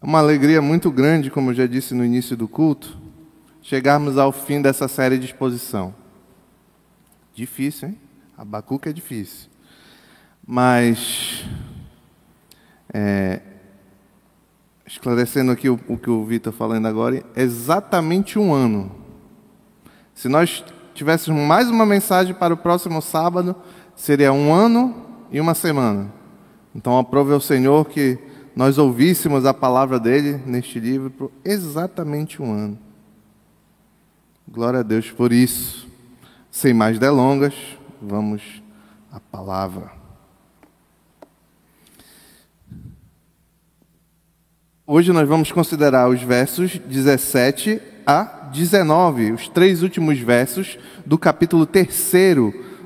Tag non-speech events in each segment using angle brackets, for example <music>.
uma alegria muito grande, como eu já disse no início do culto, chegarmos ao fim dessa série de exposição. Difícil, hein? Abacuque é difícil. Mas, é, esclarecendo aqui o, o que o Vitor falando agora, exatamente um ano. Se nós tivéssemos mais uma mensagem para o próximo sábado, seria um ano e uma semana. Então, aprove ao Senhor que nós ouvíssemos a palavra dele neste livro por exatamente um ano. Glória a Deus por isso. Sem mais delongas, vamos à palavra. Hoje nós vamos considerar os versos 17 a 19, os três últimos versos do capítulo 3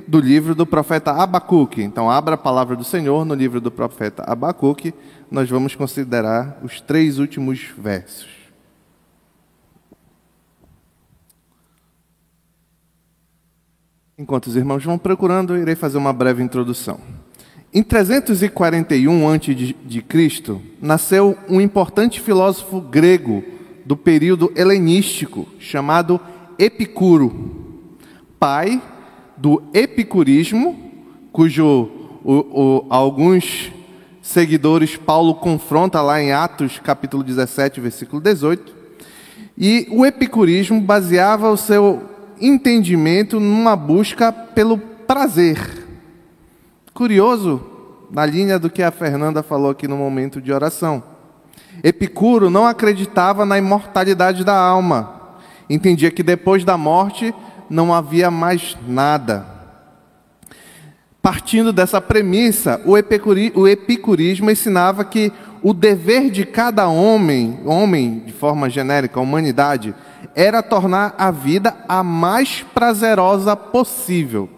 do livro do profeta Abacuque. Então, abra a palavra do Senhor no livro do profeta Abacuque, nós vamos considerar os três últimos versos. Enquanto os irmãos vão procurando, irei fazer uma breve introdução. Em 341 a.C., nasceu um importante filósofo grego do período helenístico, chamado Epicuro, pai do epicurismo, cujo o, o, alguns seguidores Paulo confronta lá em Atos capítulo 17, versículo 18. E o epicurismo baseava o seu entendimento numa busca pelo prazer Curioso, na linha do que a Fernanda falou aqui no momento de oração. Epicuro não acreditava na imortalidade da alma. Entendia que depois da morte não havia mais nada. Partindo dessa premissa, o, epicuri, o epicurismo ensinava que o dever de cada homem, homem de forma genérica, a humanidade, era tornar a vida a mais prazerosa possível.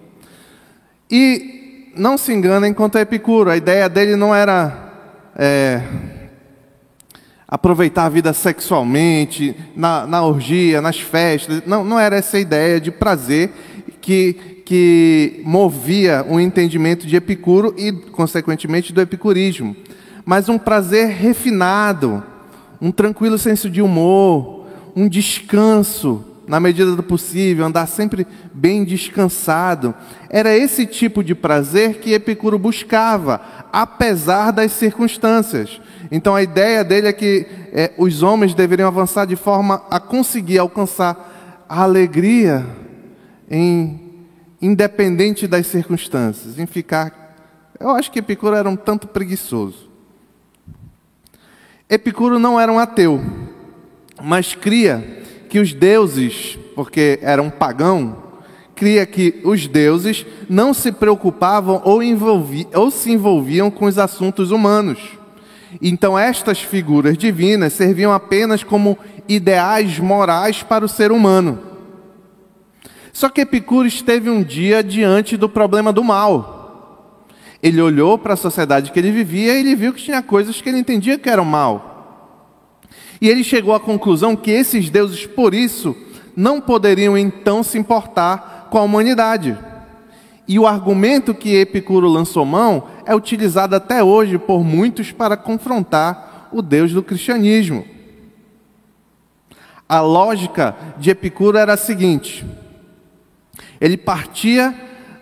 E não se enganem quanto a Epicuro, a ideia dele não era é, aproveitar a vida sexualmente, na, na orgia, nas festas, não, não era essa ideia de prazer que, que movia o entendimento de Epicuro e, consequentemente, do epicurismo, mas um prazer refinado, um tranquilo senso de humor, um descanso, na medida do possível, andar sempre bem descansado. Era esse tipo de prazer que Epicuro buscava, apesar das circunstâncias. Então a ideia dele é que é, os homens deveriam avançar de forma a conseguir alcançar a alegria em independente das circunstâncias, em ficar. Eu acho que Epicuro era um tanto preguiçoso. Epicuro não era um ateu, mas cria que os deuses, porque era um pagão, cria que os deuses não se preocupavam ou, envolvi, ou se envolviam com os assuntos humanos. Então, estas figuras divinas serviam apenas como ideais morais para o ser humano. Só que Epicuro esteve um dia diante do problema do mal. Ele olhou para a sociedade que ele vivia e ele viu que tinha coisas que ele entendia que eram mal. E ele chegou à conclusão que esses deuses, por isso, não poderiam então se importar com a humanidade. E o argumento que Epicuro lançou mão é utilizado até hoje por muitos para confrontar o Deus do cristianismo. A lógica de Epicuro era a seguinte: ele partia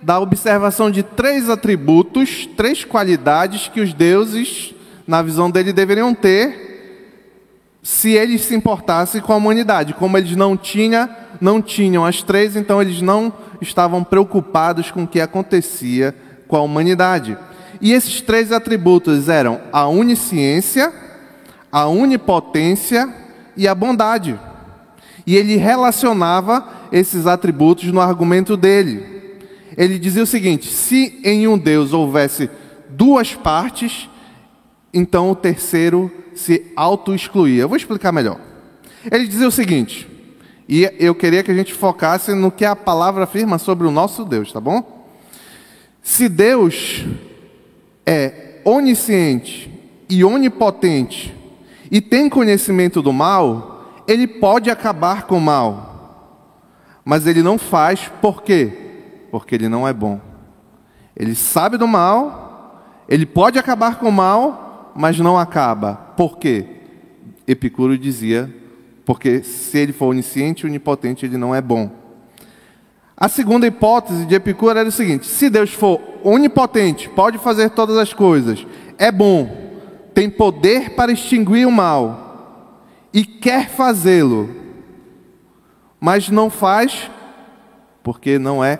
da observação de três atributos, três qualidades que os deuses, na visão dele, deveriam ter se eles se importassem com a humanidade. Como eles não, tinha, não tinham as três, então eles não estavam preocupados com o que acontecia com a humanidade. E esses três atributos eram a onisciência, a onipotência e a bondade. E ele relacionava esses atributos no argumento dele. Ele dizia o seguinte: se em um Deus houvesse duas partes, então o terceiro se auto-excluía. Eu vou explicar melhor. Ele dizia o seguinte, e eu queria que a gente focasse no que a palavra afirma sobre o nosso Deus, tá bom? Se Deus é onisciente e onipotente e tem conhecimento do mal, ele pode acabar com o mal. Mas ele não faz por quê? Porque ele não é bom. Ele sabe do mal, ele pode acabar com o mal, mas não acaba. Por quê? Epicuro dizia, porque se ele for onisciente e onipotente, ele não é bom. A segunda hipótese de Epicuro era o seguinte: se Deus for onipotente, pode fazer todas as coisas, é bom, tem poder para extinguir o mal e quer fazê-lo, mas não faz porque não é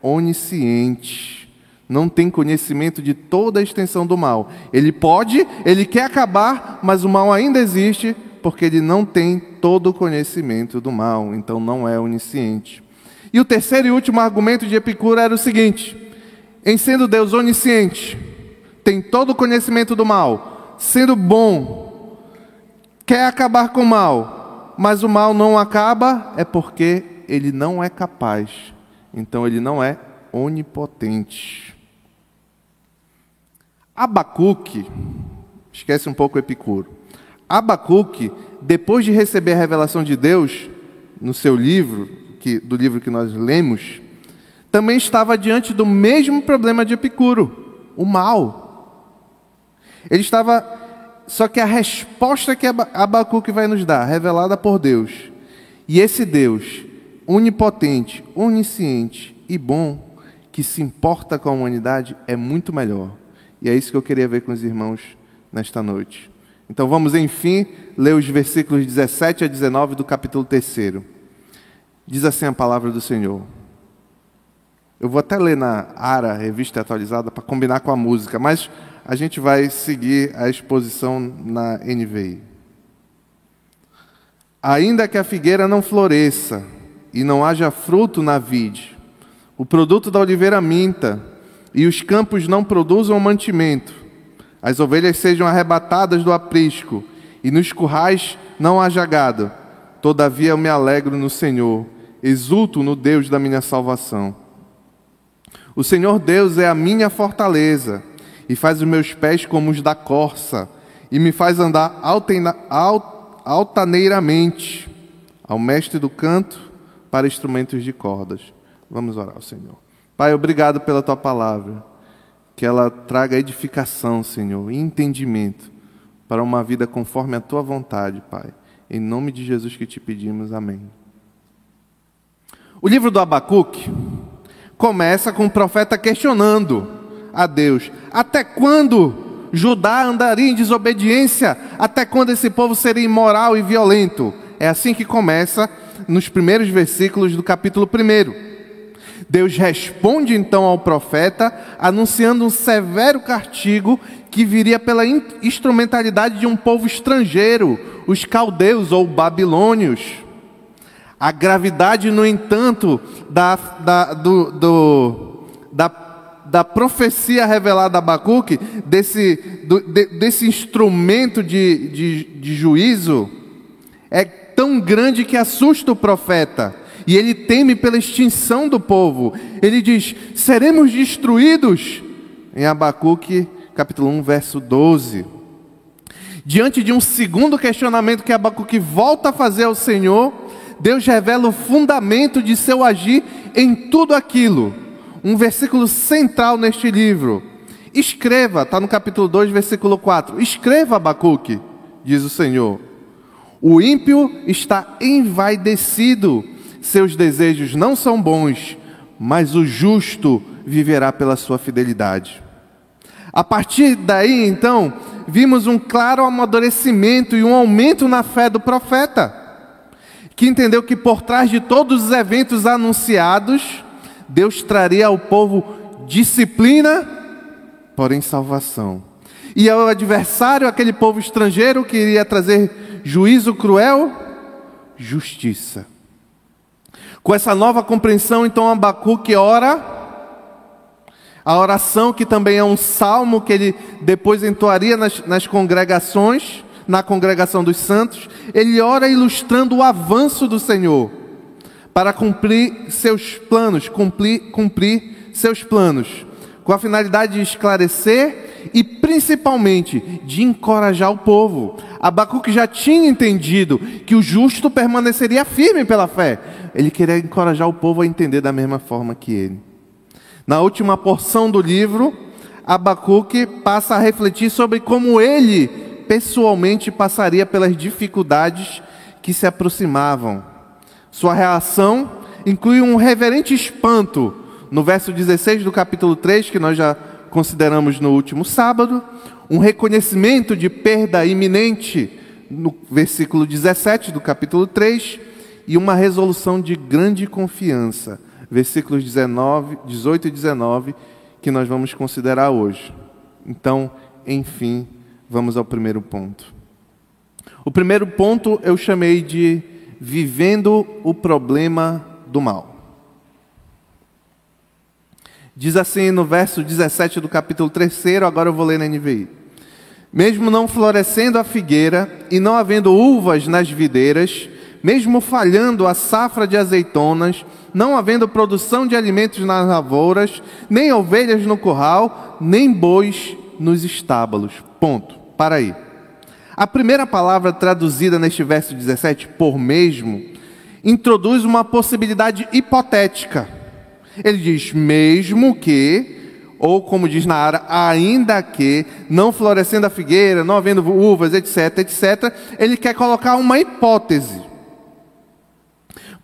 onisciente, não tem conhecimento de toda a extensão do mal. Ele pode, ele quer acabar, mas o mal ainda existe porque ele não tem todo o conhecimento do mal, então não é onisciente. E o terceiro e último argumento de Epicuro era o seguinte: em sendo Deus onisciente, tem todo o conhecimento do mal, sendo bom, quer acabar com o mal, mas o mal não acaba, é porque ele não é capaz. Então ele não é onipotente. Abacuque, esquece um pouco Epicuro. Abacuque, depois de receber a revelação de Deus no seu livro, que, do livro que nós lemos, também estava diante do mesmo problema de Epicuro, o mal. Ele estava, só que a resposta que Abacuque vai nos dar, revelada por Deus, e esse Deus, onipotente, onisciente e bom, que se importa com a humanidade, é muito melhor. E é isso que eu queria ver com os irmãos nesta noite. Então vamos, enfim, ler os versículos 17 a 19 do capítulo 3. Diz assim a palavra do Senhor. Eu vou até ler na ARA, revista atualizada, para combinar com a música, mas a gente vai seguir a exposição na NVI. Ainda que a figueira não floresça e não haja fruto na vide, o produto da oliveira minta e os campos não produzam mantimento, as ovelhas sejam arrebatadas do aprisco, e nos currais não haja gado. Todavia eu me alegro no Senhor, exulto no Deus da minha salvação. O Senhor Deus é a minha fortaleza, e faz os meus pés como os da corça, e me faz andar altena, alt, altaneiramente. Ao mestre do canto, para instrumentos de cordas. Vamos orar ao Senhor. Pai, obrigado pela tua palavra que ela traga edificação, Senhor, e entendimento para uma vida conforme a tua vontade, Pai. Em nome de Jesus que te pedimos, amém. O livro do Abacuque começa com o profeta questionando a Deus: até quando Judá andaria em desobediência? Até quando esse povo seria imoral e violento? É assim que começa nos primeiros versículos do capítulo 1. Deus responde então ao profeta, anunciando um severo castigo que viria pela instrumentalidade de um povo estrangeiro, os caldeus ou babilônios. A gravidade, no entanto, da, da, do, do, da, da profecia revelada a Abacuque, desse, do, de, desse instrumento de, de, de juízo, é tão grande que assusta o profeta e ele teme pela extinção do povo. Ele diz: seremos destruídos. Em Abacuque, capítulo 1, verso 12. Diante de um segundo questionamento que Abacuque volta a fazer ao Senhor, Deus revela o fundamento de seu agir em tudo aquilo. Um versículo central neste livro. Escreva, está no capítulo 2, versículo 4. Escreva, Abacuque, diz o Senhor. O ímpio está envaidecido seus desejos não são bons, mas o justo viverá pela sua fidelidade. A partir daí, então, vimos um claro amadurecimento e um aumento na fé do profeta, que entendeu que por trás de todos os eventos anunciados, Deus traria ao povo disciplina, porém salvação. E ao adversário, aquele povo estrangeiro que iria trazer juízo cruel, justiça. Com essa nova compreensão, então Abacuque ora, a oração que também é um salmo que ele depois entoaria nas, nas congregações, na congregação dos santos, ele ora ilustrando o avanço do Senhor para cumprir seus planos, cumprir, cumprir seus planos, com a finalidade de esclarecer e principalmente de encorajar o povo. Abacuque já tinha entendido que o justo permaneceria firme pela fé. Ele queria encorajar o povo a entender da mesma forma que ele. Na última porção do livro, Abacuque passa a refletir sobre como ele pessoalmente passaria pelas dificuldades que se aproximavam. Sua reação inclui um reverente espanto, no verso 16 do capítulo 3, que nós já consideramos no último sábado, um reconhecimento de perda iminente, no versículo 17 do capítulo 3, e uma resolução de grande confiança, versículos 19, 18 e 19, que nós vamos considerar hoje. Então, enfim, vamos ao primeiro ponto. O primeiro ponto eu chamei de vivendo o problema do mal. Diz assim no verso 17 do capítulo 3, agora eu vou ler na NVI. Mesmo não florescendo a figueira e não havendo uvas nas videiras, mesmo falhando a safra de azeitonas, não havendo produção de alimentos nas lavouras, nem ovelhas no curral, nem bois nos estábulos. Ponto. Para aí. A primeira palavra traduzida neste verso 17 por mesmo introduz uma possibilidade hipotética. Ele diz: mesmo que, ou como diz na área, ainda que, não florescendo a figueira, não havendo uvas, etc, etc, ele quer colocar uma hipótese.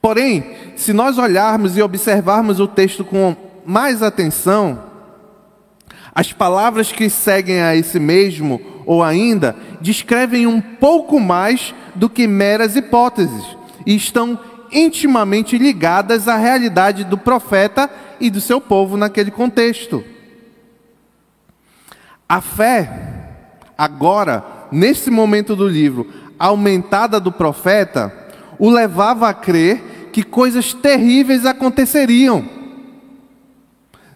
Porém, se nós olharmos e observarmos o texto com mais atenção, as palavras que seguem a esse mesmo ou ainda descrevem um pouco mais do que meras hipóteses e estão intimamente ligadas à realidade do profeta e do seu povo naquele contexto. A fé, agora, nesse momento do livro, aumentada do profeta, o levava a crer que coisas terríveis aconteceriam.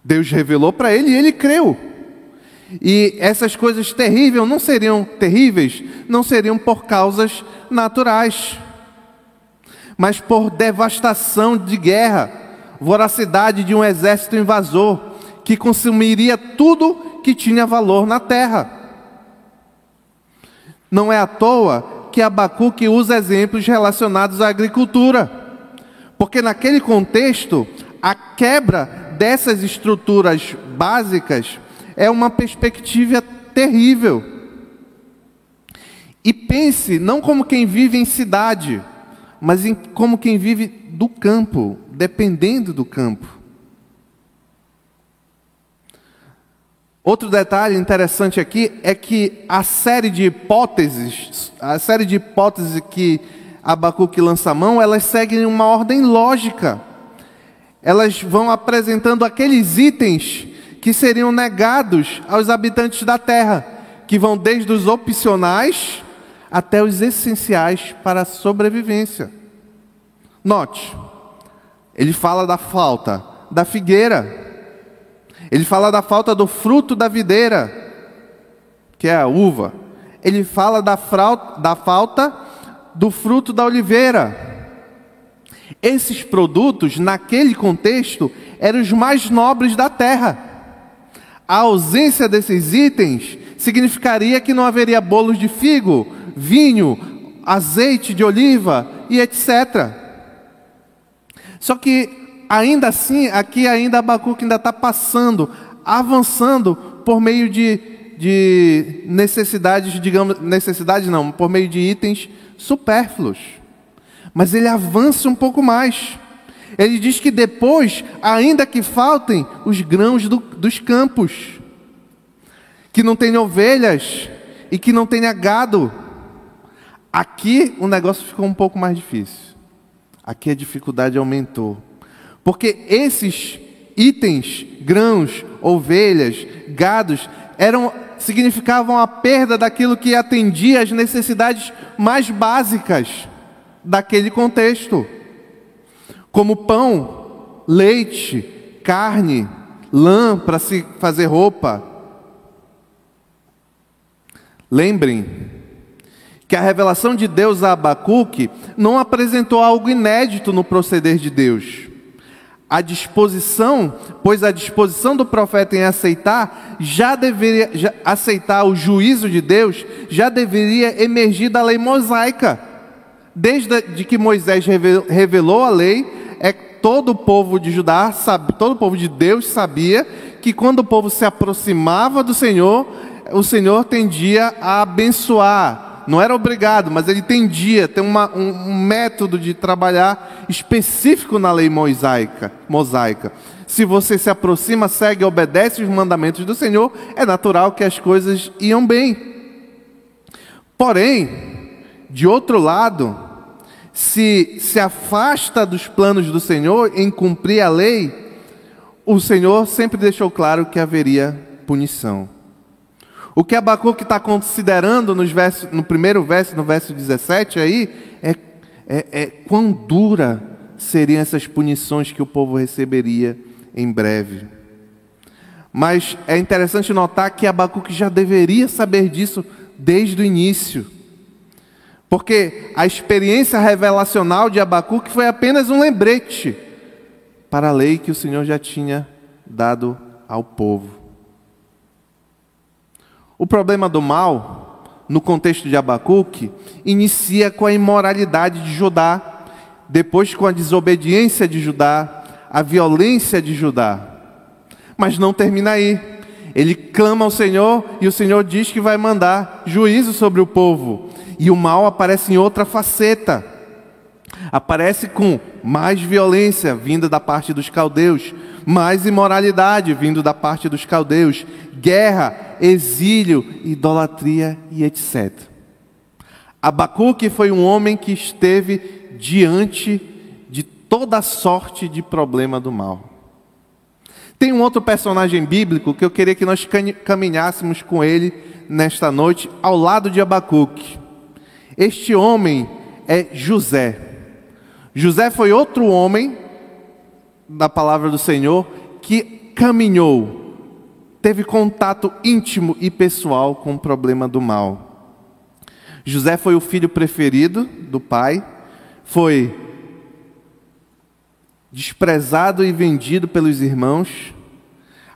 Deus revelou para ele e ele creu. E essas coisas terríveis não seriam terríveis, não seriam por causas naturais, mas por devastação de guerra, voracidade de um exército invasor que consumiria tudo que tinha valor na terra. Não é à toa que Abacuque usa exemplos relacionados à agricultura, porque naquele contexto, a quebra dessas estruturas básicas é uma perspectiva terrível. E pense não como quem vive em cidade, mas em, como quem vive do campo, dependendo do campo. Outro detalhe interessante aqui é que a série de hipóteses, a série de hipóteses que Abacuque lança a mão, elas seguem uma ordem lógica. Elas vão apresentando aqueles itens que seriam negados aos habitantes da terra, que vão desde os opcionais até os essenciais para a sobrevivência. Note, ele fala da falta da figueira, ele fala da falta do fruto da videira, que é a uva, ele fala da, da falta do fruto da oliveira. Esses produtos, naquele contexto, eram os mais nobres da terra. A ausência desses itens significaria que não haveria bolos de figo, vinho, azeite de oliva e etc. Só que ainda assim, aqui ainda Abacuque ainda está passando, avançando por meio de, de necessidades, digamos, necessidades não, por meio de itens supérfluos. Mas ele avança um pouco mais. Ele diz que depois, ainda que faltem os grãos do, dos campos, que não tenha ovelhas e que não tenha gado. Aqui o negócio ficou um pouco mais difícil. Aqui a dificuldade aumentou. Porque esses itens, grãos, ovelhas, gados, eram significavam a perda daquilo que atendia às necessidades mais básicas daquele contexto como pão, leite, carne, lã para se fazer roupa. Lembrem que a revelação de Deus a Abacuque não apresentou algo inédito no proceder de Deus. A disposição, pois a disposição do profeta em aceitar, já deveria já, aceitar o juízo de Deus, já deveria emergir da lei mosaica. Desde de que Moisés revelou a lei, todo o povo de Judá, todo o povo de Deus sabia que quando o povo se aproximava do Senhor, o Senhor tendia a abençoar. Não era obrigado, mas ele tendia, tem uma, um, um método de trabalhar específico na lei mosaica, mosaica. Se você se aproxima, segue, obedece os mandamentos do Senhor, é natural que as coisas iam bem. Porém, de outro lado, se se afasta dos planos do Senhor em cumprir a lei, o Senhor sempre deixou claro que haveria punição. O que Abacuque está considerando nos versos, no primeiro verso, no verso 17 aí, é, é, é quão dura seriam essas punições que o povo receberia em breve. Mas é interessante notar que Abacuque já deveria saber disso desde o início. Porque a experiência revelacional de Abacuque foi apenas um lembrete para a lei que o Senhor já tinha dado ao povo. O problema do mal, no contexto de Abacuque, inicia com a imoralidade de Judá, depois com a desobediência de Judá, a violência de Judá. Mas não termina aí. Ele clama ao Senhor e o Senhor diz que vai mandar juízo sobre o povo. E o mal aparece em outra faceta. Aparece com mais violência vinda da parte dos caldeus, mais imoralidade vindo da parte dos caldeus, guerra, exílio, idolatria e etc. Abacuque foi um homem que esteve diante toda sorte de problema do mal. Tem um outro personagem bíblico que eu queria que nós caminhássemos com ele nesta noite, ao lado de Abacuque. Este homem é José. José foi outro homem, da palavra do Senhor, que caminhou, teve contato íntimo e pessoal com o problema do mal. José foi o filho preferido do pai, foi desprezado e vendido pelos irmãos,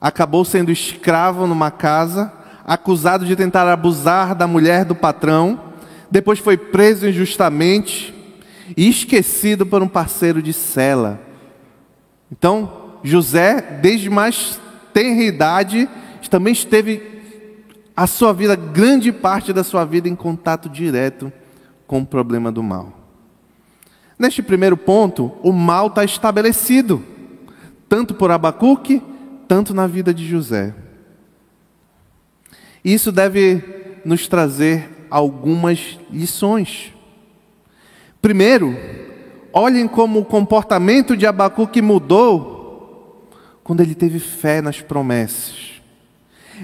acabou sendo escravo numa casa, acusado de tentar abusar da mulher do patrão, depois foi preso injustamente e esquecido por um parceiro de cela. Então, José, desde mais tenra idade, também esteve a sua vida, grande parte da sua vida, em contato direto com o problema do mal. Neste primeiro ponto, o mal está estabelecido, tanto por Abacuque, tanto na vida de José. Isso deve nos trazer algumas lições. Primeiro, olhem como o comportamento de Abacuque mudou quando ele teve fé nas promessas.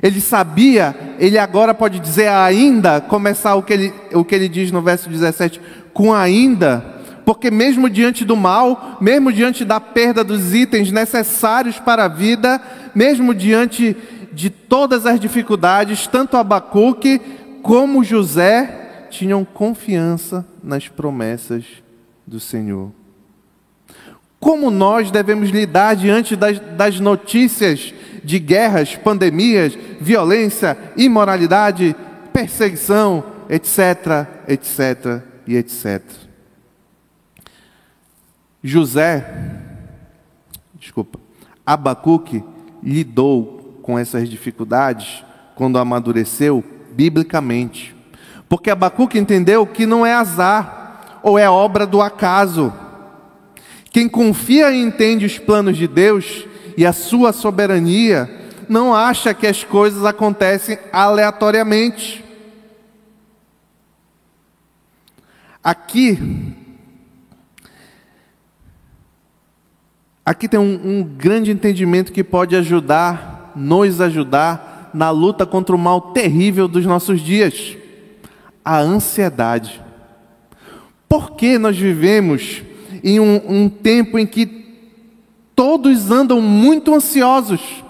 Ele sabia, ele agora pode dizer ainda, começar o que ele, o que ele diz no verso 17, com ainda porque mesmo diante do mal, mesmo diante da perda dos itens necessários para a vida, mesmo diante de todas as dificuldades, tanto Abacuque como José tinham confiança nas promessas do Senhor. Como nós devemos lidar diante das, das notícias de guerras, pandemias, violência, imoralidade, perseguição, etc., etc. e etc. José, desculpa, Abacuque lidou com essas dificuldades quando amadureceu biblicamente. Porque Abacuque entendeu que não é azar ou é obra do acaso. Quem confia e entende os planos de Deus e a sua soberania, não acha que as coisas acontecem aleatoriamente. Aqui, Aqui tem um, um grande entendimento que pode ajudar, nos ajudar na luta contra o mal terrível dos nossos dias: a ansiedade. Por que nós vivemos em um, um tempo em que todos andam muito ansiosos?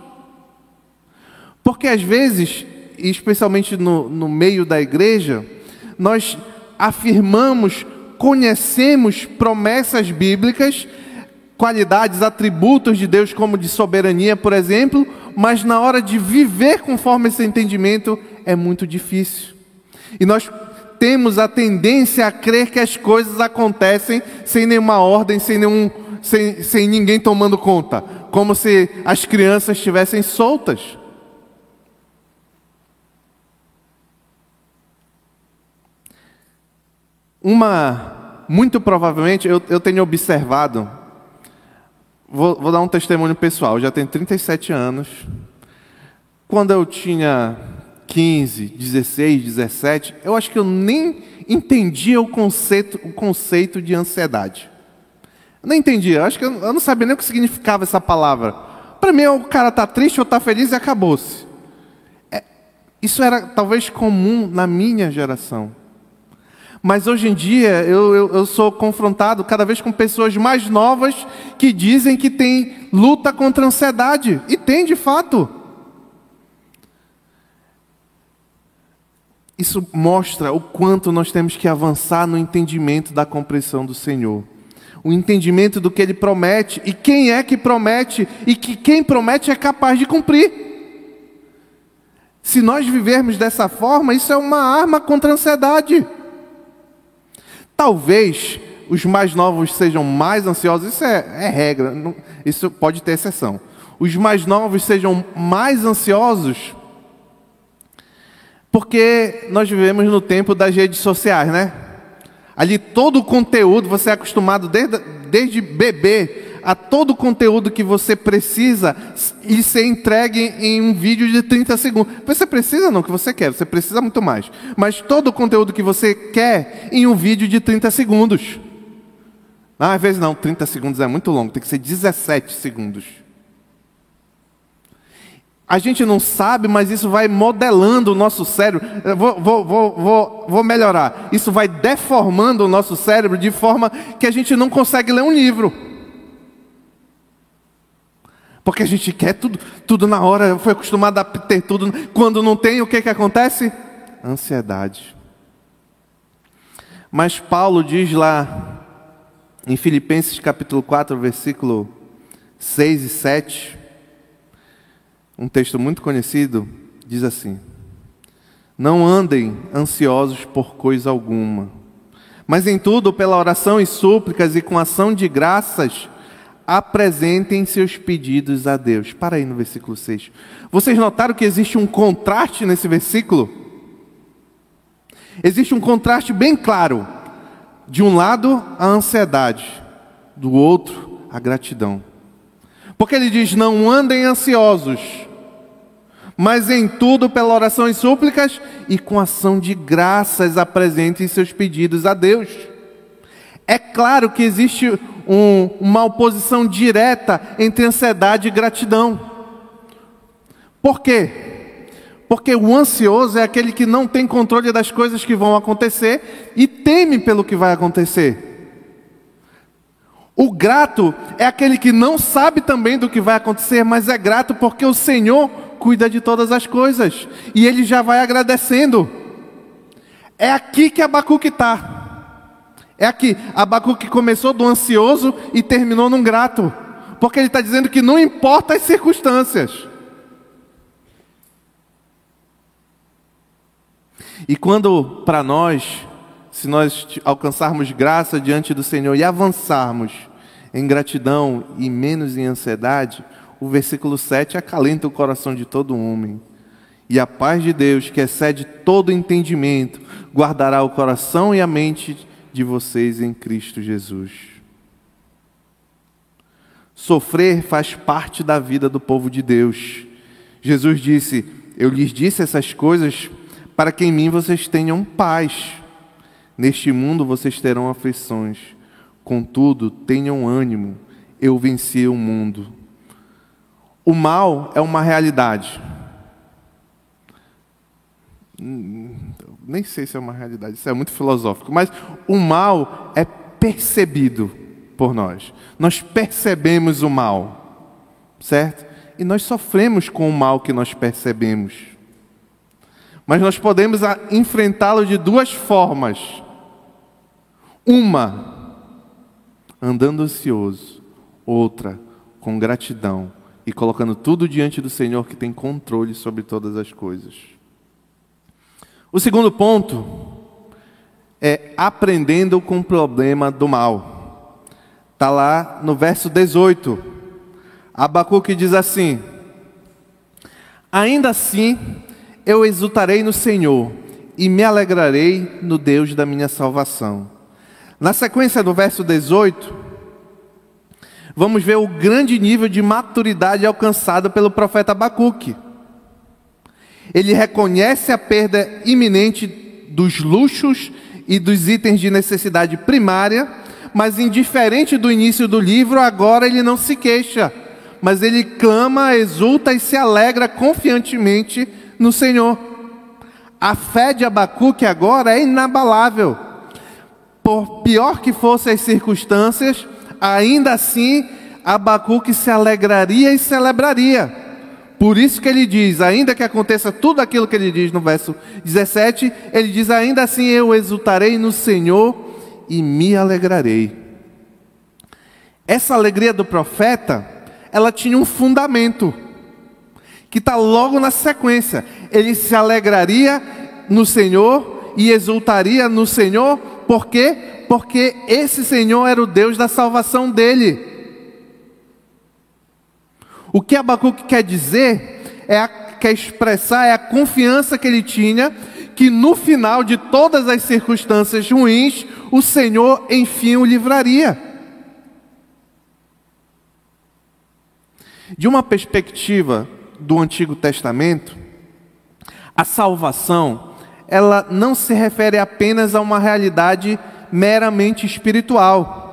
Porque às vezes, especialmente no, no meio da igreja, nós afirmamos, conhecemos promessas bíblicas qualidades, atributos de Deus, como de soberania, por exemplo, mas na hora de viver conforme esse entendimento é muito difícil. E nós temos a tendência a crer que as coisas acontecem sem nenhuma ordem, sem, nenhum, sem, sem ninguém tomando conta, como se as crianças estivessem soltas. Uma, muito provavelmente, eu, eu tenho observado vou, vou dar um testemunho pessoal, eu já tenho 37 anos. Quando eu tinha 15, 16, 17, eu acho que eu nem entendia o conceito, o conceito de ansiedade. Eu não entendia, eu acho que eu, eu não sabia nem o que significava essa palavra. Para mim, o cara está triste ou está feliz e acabou-se. É, isso era talvez comum na minha geração. Mas hoje em dia eu, eu, eu, sou confrontado cada vez com pessoas mais novas que dizem que tem luta contra a ansiedade. E tem de fato. Isso mostra o quanto nós temos que avançar no entendimento da compreensão do Senhor. O entendimento do que Ele promete e quem é que promete e que quem promete é capaz de cumprir. Se nós vivermos dessa forma, isso é uma arma contra a ansiedade. Talvez os mais novos sejam mais ansiosos, isso é, é regra, não, isso pode ter exceção. Os mais novos sejam mais ansiosos porque nós vivemos no tempo das redes sociais, né? Ali todo o conteúdo, você é acostumado desde, desde bebê a todo o conteúdo que você precisa e ser entregue em um vídeo de 30 segundos. Você precisa não, que você quer, você precisa muito mais. Mas todo o conteúdo que você quer em um vídeo de 30 segundos. Ah, às vezes não, 30 segundos é muito longo, tem que ser 17 segundos. A gente não sabe, mas isso vai modelando o nosso cérebro. Vou, vou, vou, vou, melhorar. Isso vai deformando o nosso cérebro de forma que a gente não consegue ler um livro. Porque a gente quer tudo, tudo na hora, foi acostumado a ter tudo. Quando não tem, o que, que acontece? Ansiedade. Mas Paulo diz lá, em Filipenses capítulo 4, versículo 6 e 7 um texto muito conhecido diz assim: Não andem ansiosos por coisa alguma, mas em tudo, pela oração e súplicas e com ação de graças, apresentem seus pedidos a Deus. Para aí no versículo 6. Vocês notaram que existe um contraste nesse versículo? Existe um contraste bem claro. De um lado, a ansiedade, do outro, a gratidão. Porque ele diz: Não andem ansiosos, mas em tudo, pela oração e súplicas e com ação de graças, apresentem seus pedidos a Deus. É claro que existe um, uma oposição direta entre ansiedade e gratidão. Por quê? Porque o ansioso é aquele que não tem controle das coisas que vão acontecer e teme pelo que vai acontecer. O grato é aquele que não sabe também do que vai acontecer, mas é grato porque o Senhor cuida de todas as coisas e ele já vai agradecendo. É aqui que Abacuque está. É aqui. Abacuque começou do ansioso e terminou num grato. Porque ele está dizendo que não importa as circunstâncias. E quando para nós se nós alcançarmos graça diante do Senhor e avançarmos em gratidão e menos em ansiedade, o versículo 7 acalenta o coração de todo homem. E a paz de Deus, que excede todo entendimento, guardará o coração e a mente de vocês em Cristo Jesus. Sofrer faz parte da vida do povo de Deus. Jesus disse: Eu lhes disse essas coisas para que em mim vocês tenham paz. Neste mundo vocês terão aflições, contudo, tenham ânimo, eu venci o mundo. O mal é uma realidade. Nem sei se é uma realidade, isso é muito filosófico, mas o mal é percebido por nós. Nós percebemos o mal, certo? E nós sofremos com o mal que nós percebemos. Mas nós podemos enfrentá-lo de duas formas. Uma, andando ansioso, outra, com gratidão e colocando tudo diante do Senhor que tem controle sobre todas as coisas. O segundo ponto é aprendendo com o problema do mal. Está lá no verso 18. Abacuque diz assim: Ainda assim eu exultarei no Senhor e me alegrarei no Deus da minha salvação. Na sequência do verso 18, vamos ver o grande nível de maturidade alcançado pelo profeta Abacuque. Ele reconhece a perda iminente dos luxos e dos itens de necessidade primária, mas indiferente do início do livro, agora ele não se queixa, mas ele clama, exulta e se alegra confiantemente no Senhor. A fé de Abacuque agora é inabalável. Por pior que fossem as circunstâncias, ainda assim Abacuque se alegraria e celebraria. Por isso que ele diz, ainda que aconteça tudo aquilo que ele diz no verso 17, ele diz: Ainda assim eu exultarei no Senhor e me alegrarei. Essa alegria do profeta, ela tinha um fundamento, que está logo na sequência. Ele se alegraria no Senhor e exultaria no Senhor, por quê? Porque esse Senhor era o Deus da salvação dele. O que Abacuque quer dizer, é a, quer expressar, é a confiança que ele tinha que no final de todas as circunstâncias ruins, o Senhor enfim o livraria. De uma perspectiva do Antigo Testamento, a salvação, ela não se refere apenas a uma realidade meramente espiritual,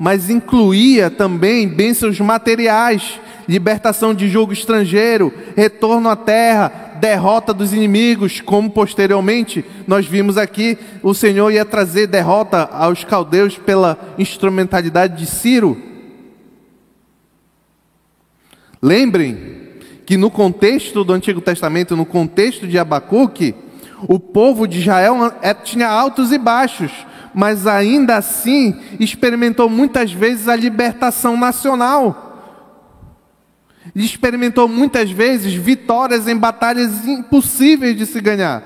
mas incluía também bênçãos materiais libertação de jogo estrangeiro, retorno à terra, derrota dos inimigos, como posteriormente nós vimos aqui, o Senhor ia trazer derrota aos caldeus pela instrumentalidade de Ciro. Lembrem que no contexto do Antigo Testamento, no contexto de Abacuque, o povo de Israel é, tinha altos e baixos, mas ainda assim experimentou muitas vezes a libertação nacional experimentou muitas vezes vitórias em batalhas impossíveis de se ganhar.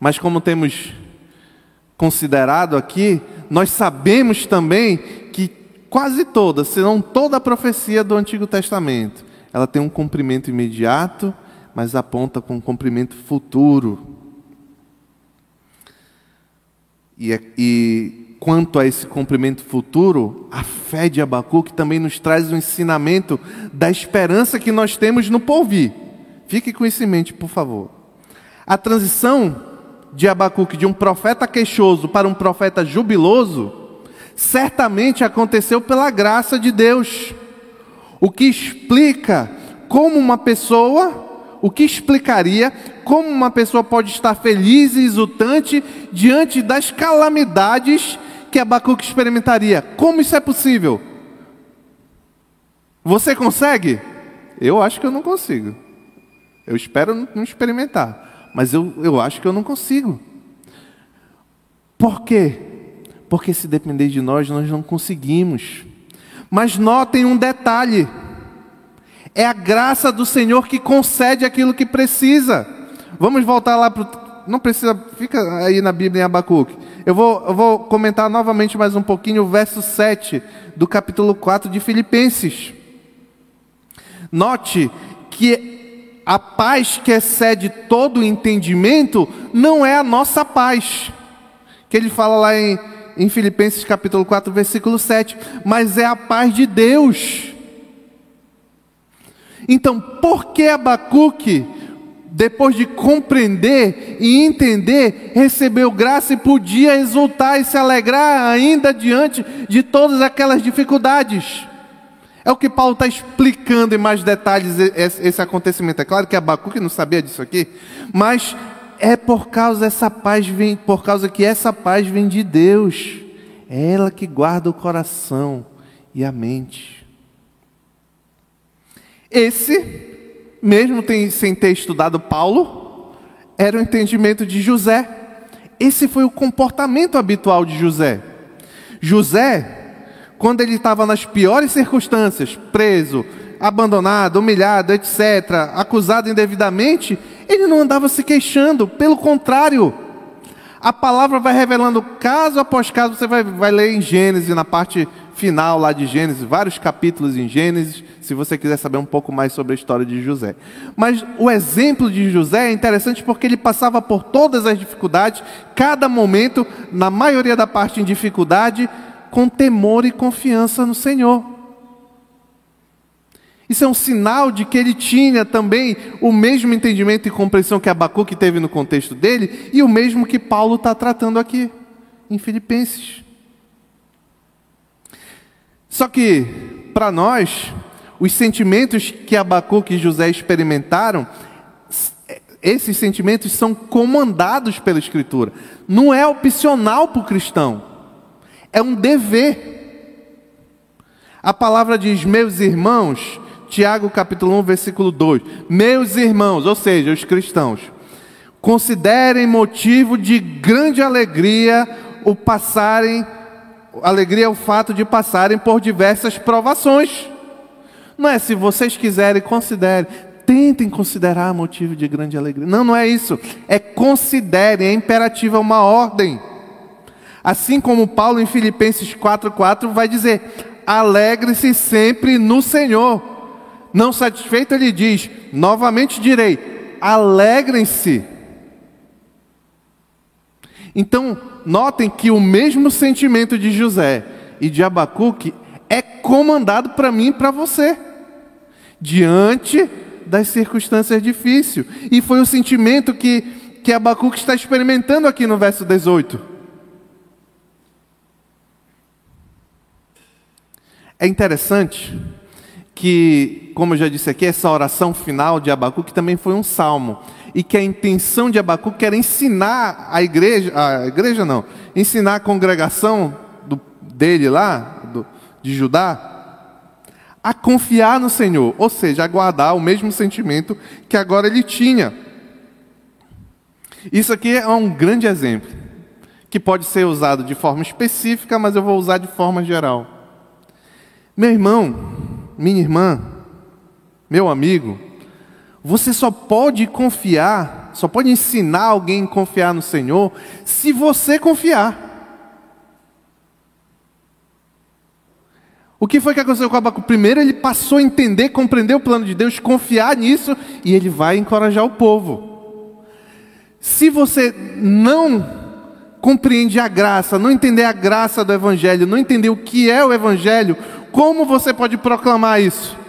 Mas como temos considerado aqui, nós sabemos também que quase toda, se não toda a profecia do Antigo Testamento, ela tem um cumprimento imediato, mas aponta com um cumprimento futuro. E, é, e quanto a esse cumprimento futuro, a fé de Abacuque também nos traz um ensinamento da esperança que nós temos no porvir. Fique com isso em mente, por favor. A transição de Abacuque de um profeta queixoso para um profeta jubiloso, certamente aconteceu pela graça de Deus. O que explica como uma pessoa o que explicaria como uma pessoa pode estar feliz e exultante diante das calamidades que Abacuque experimentaria. Como isso é possível? Você consegue? Eu acho que eu não consigo. Eu espero não experimentar. Mas eu, eu acho que eu não consigo. Por quê? Porque se depender de nós, nós não conseguimos. Mas notem um detalhe: é a graça do Senhor que concede aquilo que precisa. Vamos voltar lá para não precisa, fica aí na Bíblia em Abacuque. Eu vou, eu vou comentar novamente mais um pouquinho o verso 7 do capítulo 4 de Filipenses. Note que a paz que excede todo o entendimento não é a nossa paz. Que ele fala lá em, em Filipenses capítulo 4, versículo 7, mas é a paz de Deus. Então, por que Abacuque depois de compreender e entender, recebeu graça e podia exultar e se alegrar ainda diante de todas aquelas dificuldades. É o que Paulo está explicando em mais detalhes esse acontecimento. É claro que Abacuque não sabia disso aqui, mas é por causa dessa paz vem, por causa que essa paz vem de Deus. É ela que guarda o coração e a mente. Esse mesmo sem ter estudado Paulo, era o entendimento de José. Esse foi o comportamento habitual de José. José, quando ele estava nas piores circunstâncias, preso, abandonado, humilhado, etc., acusado indevidamente, ele não andava se queixando, pelo contrário, a palavra vai revelando caso após caso, você vai, vai ler em Gênesis, na parte final lá de Gênesis, vários capítulos em Gênesis, se você quiser saber um pouco mais sobre a história de José. Mas o exemplo de José é interessante porque ele passava por todas as dificuldades, cada momento, na maioria da parte em dificuldade, com temor e confiança no Senhor. Isso é um sinal de que ele tinha também o mesmo entendimento e compreensão que Abacuque teve no contexto dele e o mesmo que Paulo está tratando aqui em Filipenses. Só que, para nós, os sentimentos que Abacuque e José experimentaram, esses sentimentos são comandados pela Escritura. Não é opcional para o cristão, é um dever. A palavra diz: Meus irmãos, Tiago capítulo 1, versículo 2: Meus irmãos, ou seja, os cristãos, considerem motivo de grande alegria o passarem alegria é o fato de passarem por diversas provações. Não é se vocês quiserem, considerem. Tentem considerar motivo de grande alegria. Não, não é isso. É considerem, é imperativa, é uma ordem. Assim como Paulo em Filipenses 4,4 vai dizer: alegre-se sempre no Senhor. Não satisfeito, ele diz: novamente direi, alegrem-se. Então, notem que o mesmo sentimento de José e de Abacuque é comandado para mim e para você, diante das circunstâncias difíceis. E foi o sentimento que, que Abacuque está experimentando aqui no verso 18. É interessante que, como eu já disse aqui, essa oração final de Abacuque também foi um salmo e que a intenção de Abacuque era ensinar a igreja, a igreja não, ensinar a congregação do, dele lá, do, de Judá, a confiar no Senhor, ou seja, a guardar o mesmo sentimento que agora ele tinha. Isso aqui é um grande exemplo, que pode ser usado de forma específica, mas eu vou usar de forma geral. Meu irmão, minha irmã, meu amigo, você só pode confiar, só pode ensinar alguém a confiar no Senhor, se você confiar. O que foi que aconteceu com Abacuque? Primeiro ele passou a entender, compreender o plano de Deus, confiar nisso, e ele vai encorajar o povo. Se você não compreende a graça, não entender a graça do Evangelho, não entender o que é o Evangelho, como você pode proclamar isso?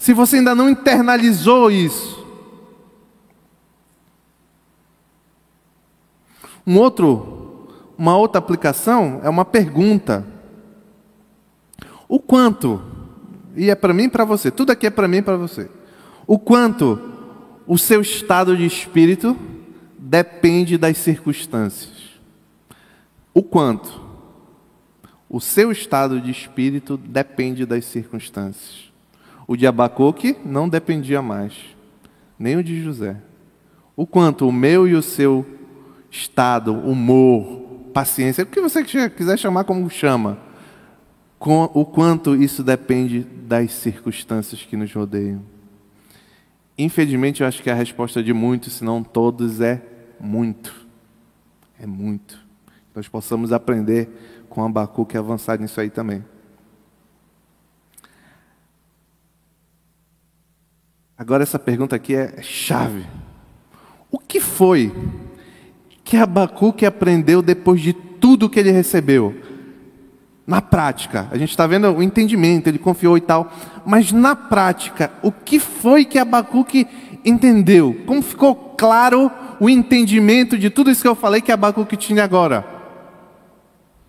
Se você ainda não internalizou isso. Um outro, uma outra aplicação é uma pergunta. O quanto, e é para mim e para você, tudo aqui é para mim e para você. O quanto o seu estado de espírito depende das circunstâncias. O quanto o seu estado de espírito depende das circunstâncias. O de Abacuque não dependia mais, nem o de José. O quanto o meu e o seu estado, humor, paciência, o que você quiser chamar como chama, com o quanto isso depende das circunstâncias que nos rodeiam. Infelizmente, eu acho que a resposta de muitos, se não todos, é muito. É muito. Nós possamos aprender com Abacuque e avançar nisso aí também. Agora essa pergunta aqui é chave. O que foi que Abacuque aprendeu depois de tudo que ele recebeu? Na prática, a gente está vendo o entendimento, ele confiou e tal, mas na prática, o que foi que Abacuque entendeu? Como ficou claro o entendimento de tudo isso que eu falei que Abacuque tinha agora?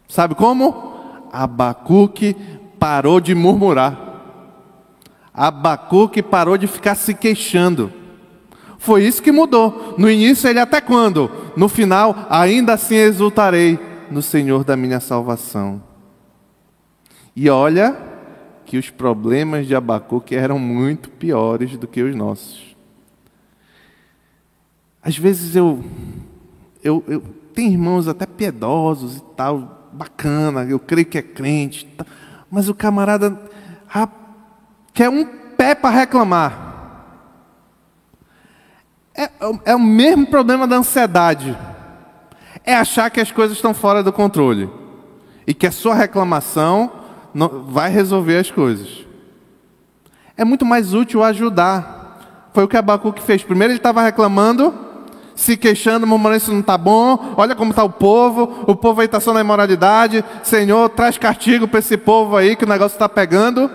Sabe como? Abacuque parou de murmurar. Abacuque parou de ficar se queixando. Foi isso que mudou. No início ele até quando? No final, ainda assim exultarei no Senhor da minha salvação. E olha que os problemas de Abacuque eram muito piores do que os nossos. Às vezes eu, eu, eu tenho irmãos até piedosos e tal, bacana, eu creio que é crente, mas o camarada, rapaz, quer um pé para reclamar. É, é o mesmo problema da ansiedade. É achar que as coisas estão fora do controle e que a sua reclamação não, vai resolver as coisas. É muito mais útil ajudar. Foi o que Abacuque fez. Primeiro ele estava reclamando, se queixando, murmurando isso não está bom, olha como está o povo, o povo aí está só na imoralidade, Senhor, traz castigo para esse povo aí que o negócio está pegando.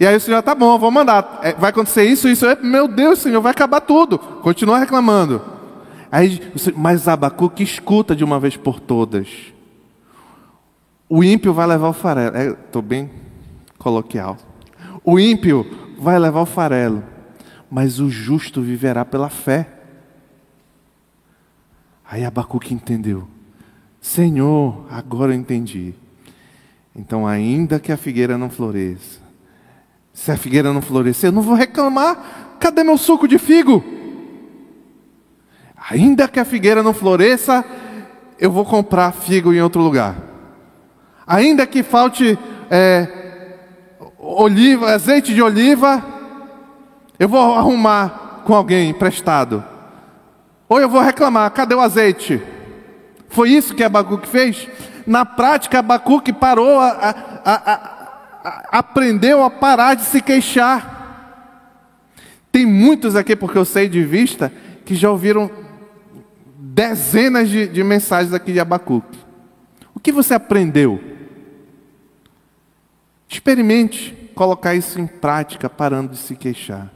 E aí o Senhor, tá bom, vou mandar. É, vai acontecer isso, isso. Meu Deus, Senhor, vai acabar tudo. Continua reclamando. Aí, mas Abacuque escuta de uma vez por todas. O ímpio vai levar o farelo. Estou é, bem coloquial. O ímpio vai levar o farelo, mas o justo viverá pela fé. Aí Abacuque entendeu. Senhor, agora eu entendi. Então, ainda que a figueira não floresça, se a figueira não florescer, eu não vou reclamar. Cadê meu suco de figo? Ainda que a figueira não floresça, eu vou comprar figo em outro lugar. Ainda que falte é, oliva, azeite de oliva, eu vou arrumar com alguém emprestado. Ou eu vou reclamar, cadê o azeite? Foi isso que Abacuque fez? Na prática, Abacuque parou, a, a, a, aprendeu a parar de se queixar. Tem muitos aqui, porque eu sei de vista, que já ouviram dezenas de, de mensagens aqui de Abacuque. O que você aprendeu? Experimente colocar isso em prática, parando de se queixar.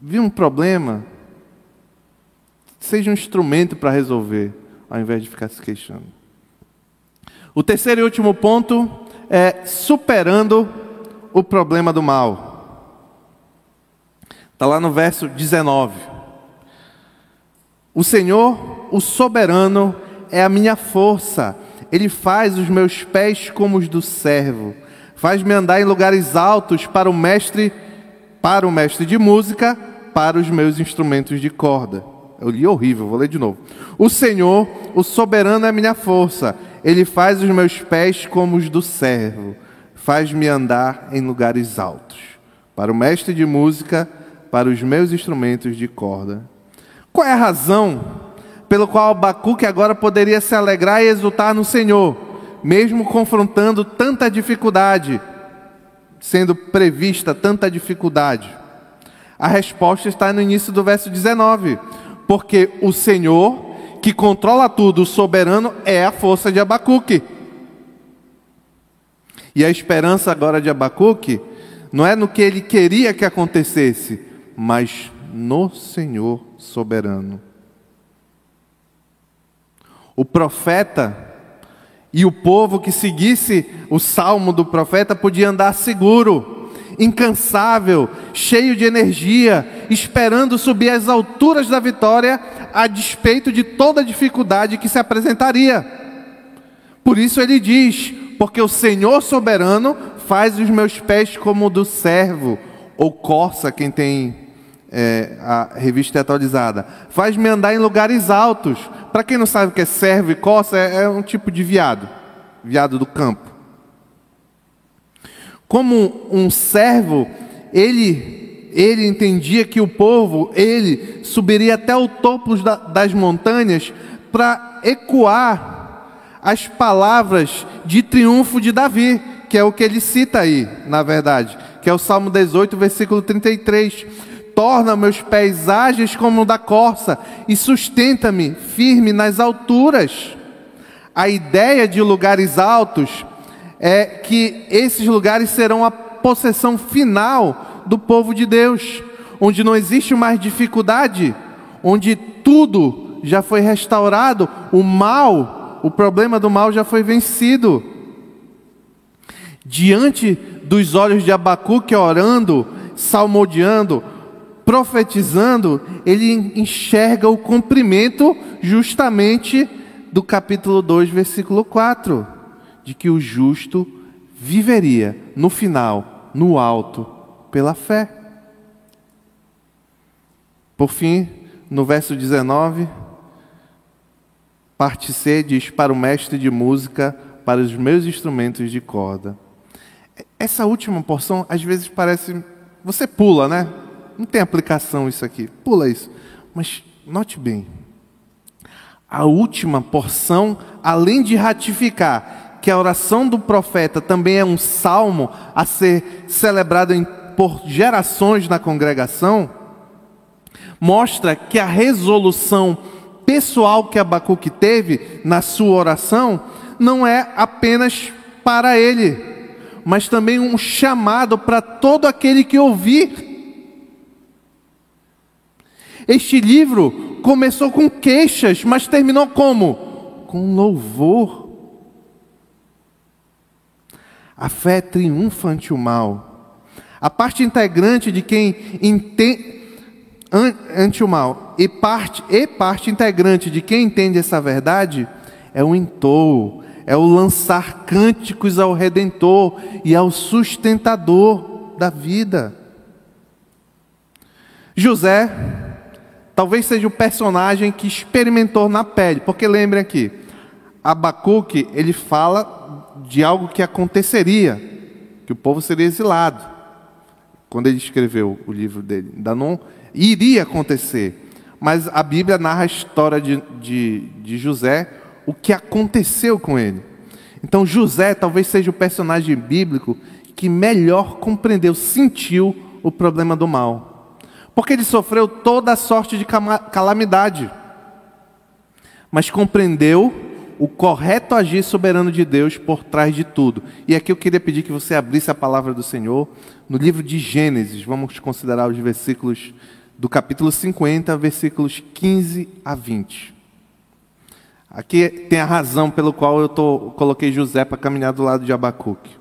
Viu um problema? Seja um instrumento para resolver, ao invés de ficar se queixando. O terceiro e último ponto é superando o problema do mal. Está lá no verso 19. O Senhor, o soberano, é a minha força. Ele faz os meus pés como os do servo Faz-me andar em lugares altos para o mestre, para o mestre de música, para os meus instrumentos de corda. Eu li horrível, vou ler de novo. O Senhor, o soberano é minha força. Ele faz os meus pés como os do servo. Faz-me andar em lugares altos. Para o mestre de música, para os meus instrumentos de corda. Qual é a razão pelo qual Abacuque agora poderia se alegrar e exultar no Senhor? mesmo confrontando tanta dificuldade, sendo prevista tanta dificuldade? A resposta está no início do verso 19. Porque o Senhor, que controla tudo, o soberano, é a força de Abacuque. E a esperança agora de Abacuque não é no que ele queria que acontecesse, mas no Senhor soberano. O profeta e o povo que seguisse o salmo do profeta podia andar seguro, incansável, cheio de energia, esperando subir às alturas da vitória, a despeito de toda a dificuldade que se apresentaria. Por isso ele diz: Porque o Senhor soberano faz os meus pés como o do servo, ou corça, quem tem é, a revista atualizada, faz-me andar em lugares altos. Para quem não sabe o que é servo e coça, é, é um tipo de viado, viado do campo. Como um servo, ele, ele entendia que o povo, ele subiria até o topo das montanhas para ecoar as palavras de triunfo de Davi, que é o que ele cita aí, na verdade, que é o Salmo 18, versículo 33 torna meus pés ágeis como o da corça e sustenta-me firme nas alturas. A ideia de lugares altos é que esses lugares serão a possessão final do povo de Deus, onde não existe mais dificuldade, onde tudo já foi restaurado, o mal, o problema do mal já foi vencido. Diante dos olhos de Abacuque orando, salmodiando, profetizando, ele enxerga o cumprimento justamente do capítulo 2, versículo 4, de que o justo viveria no final, no alto, pela fé. Por fim, no verso 19, parte C diz: Para o mestre de música, para os meus instrumentos de corda. Essa última porção, às vezes parece. Você pula, né? Não tem aplicação isso aqui. Pula isso. Mas note bem, a última porção, além de ratificar que a oração do profeta também é um salmo a ser celebrado em, por gerações na congregação, mostra que a resolução pessoal que Abacuque teve na sua oração não é apenas para ele, mas também um chamado para todo aquele que ouvir. Este livro começou com queixas, mas terminou como? Com louvor. A fé triunfa ante o mal. A parte integrante de quem entende ante o mal e parte e parte integrante de quem entende essa verdade é o entoo, é o lançar cânticos ao redentor e ao sustentador da vida. José talvez seja o personagem que experimentou na pele, porque lembrem aqui, Abacuque, ele fala de algo que aconteceria, que o povo seria exilado. Quando ele escreveu o livro dele, ainda não iria acontecer. Mas a Bíblia narra a história de, de, de José, o que aconteceu com ele. Então José talvez seja o personagem bíblico que melhor compreendeu, sentiu o problema do mal. Porque ele sofreu toda a sorte de calamidade. Mas compreendeu o correto agir soberano de Deus por trás de tudo. E aqui eu queria pedir que você abrisse a palavra do Senhor no livro de Gênesis. Vamos considerar os versículos do capítulo 50, versículos 15 a 20. Aqui tem a razão pelo qual eu tô, coloquei José para caminhar do lado de Abacuque.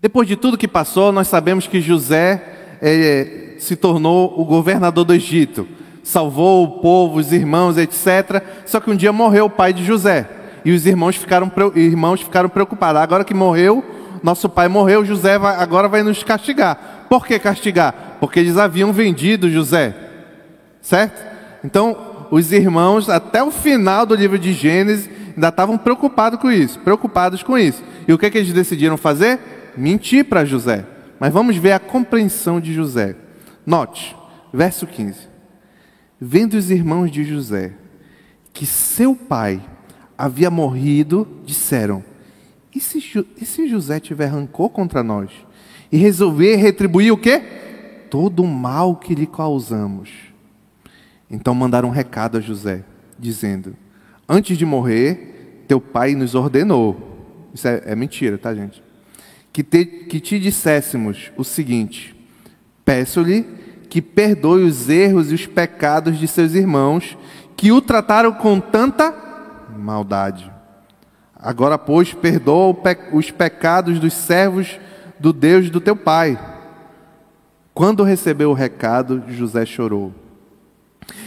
Depois de tudo que passou, nós sabemos que José é, se tornou o governador do Egito, salvou o povo, os irmãos, etc. Só que um dia morreu o pai de José e os irmãos ficaram, irmãos ficaram preocupados. Agora que morreu, nosso pai morreu, José vai, agora vai nos castigar. Por que castigar? Porque eles haviam vendido José, certo? Então, os irmãos, até o final do livro de Gênesis, ainda estavam preocupados com isso, preocupados com isso. E o que, é que eles decidiram fazer? Mentir para José. Mas vamos ver a compreensão de José. Note, verso 15. Vendo os irmãos de José que seu pai havia morrido, disseram: E se, e se José tiver rancor contra nós e resolver retribuir o quê? Todo o mal que lhe causamos. Então mandaram um recado a José, dizendo: Antes de morrer, teu pai nos ordenou. Isso é, é mentira, tá, gente? Que te, que te disséssemos o seguinte: Peço-lhe que perdoe os erros e os pecados de seus irmãos, que o trataram com tanta maldade. Agora, pois, perdoa os pecados dos servos do Deus do teu pai. Quando recebeu o recado, José chorou.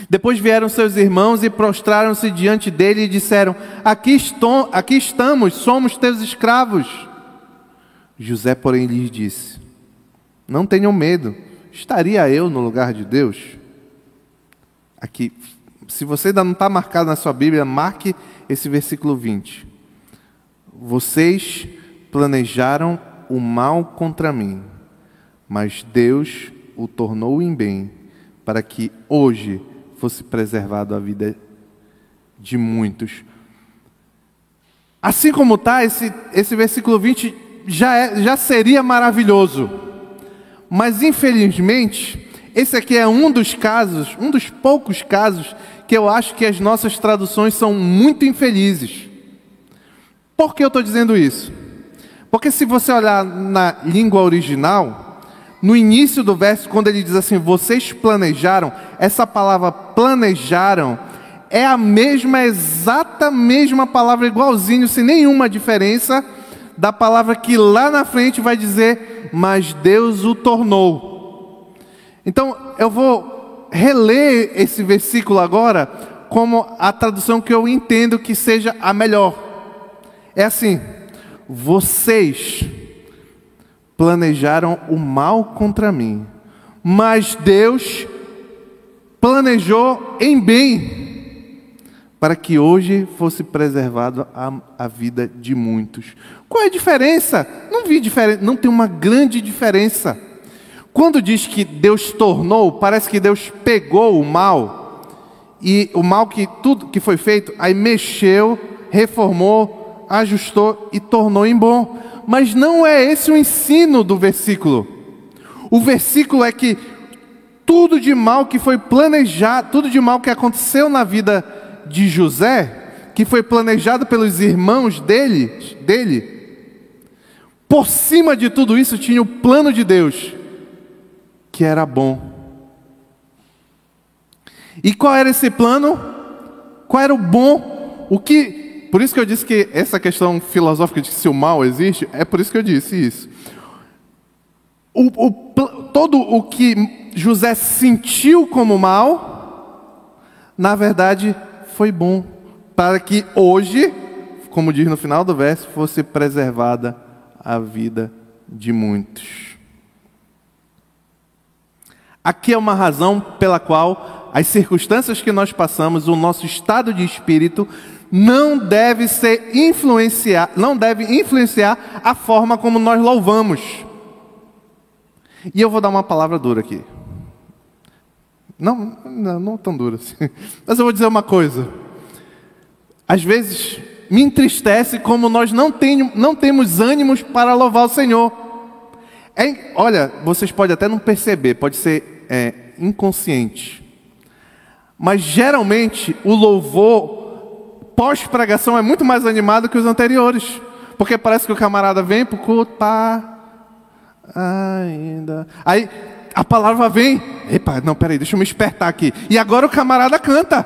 Depois vieram seus irmãos e prostraram-se diante dele e disseram: aqui, estou, aqui estamos, somos teus escravos. José, porém, lhes disse: Não tenham medo estaria eu no lugar de Deus? Aqui, se você ainda não está marcado na sua Bíblia, marque esse versículo 20. Vocês planejaram o mal contra mim, mas Deus o tornou em bem, para que hoje fosse preservado a vida de muitos. Assim como está, esse, esse versículo 20 já, é, já seria maravilhoso mas infelizmente, esse aqui é um dos casos, um dos poucos casos que eu acho que as nossas traduções são muito infelizes. Por que eu estou dizendo isso? Porque se você olhar na língua original, no início do verso, quando ele diz assim, vocês planejaram, essa palavra planejaram é a mesma, exata mesma palavra, igualzinho, sem nenhuma diferença da palavra que lá na frente vai dizer, mas Deus o tornou. Então, eu vou reler esse versículo agora como a tradução que eu entendo que seja a melhor. É assim: vocês planejaram o mal contra mim, mas Deus planejou em bem para que hoje fosse preservado a, a vida de muitos. Qual é a diferença? Não vi diferença, não tem uma grande diferença. Quando diz que Deus tornou, parece que Deus pegou o mal e o mal que tudo que foi feito, aí mexeu, reformou, ajustou e tornou em bom. Mas não é esse o ensino do versículo. O versículo é que tudo de mal que foi planejado, tudo de mal que aconteceu na vida de José, que foi planejado pelos irmãos dele, dele, por cima de tudo isso tinha o plano de Deus, que era bom. E qual era esse plano? Qual era o bom? O que, por isso que eu disse que essa questão filosófica de se o mal existe, é por isso que eu disse isso. O, o, todo o que José sentiu como mal, na verdade, foi bom, para que hoje, como diz no final do verso, fosse preservada a vida de muitos. Aqui é uma razão pela qual as circunstâncias que nós passamos, o nosso estado de espírito, não deve ser influenciar, não deve influenciar a forma como nós louvamos. E eu vou dar uma palavra dura aqui. Não, não, não tão dura assim. Mas eu vou dizer uma coisa. Às vezes me entristece como nós não, não temos ânimos para louvar o Senhor. É, olha, vocês podem até não perceber, pode ser é, inconsciente. Mas geralmente o louvor pós-pregação é muito mais animado que os anteriores. Porque parece que o camarada vem para o culto, pá, ainda. Aí a palavra vem, epa, não, peraí, deixa eu me espertar aqui. E agora o camarada canta.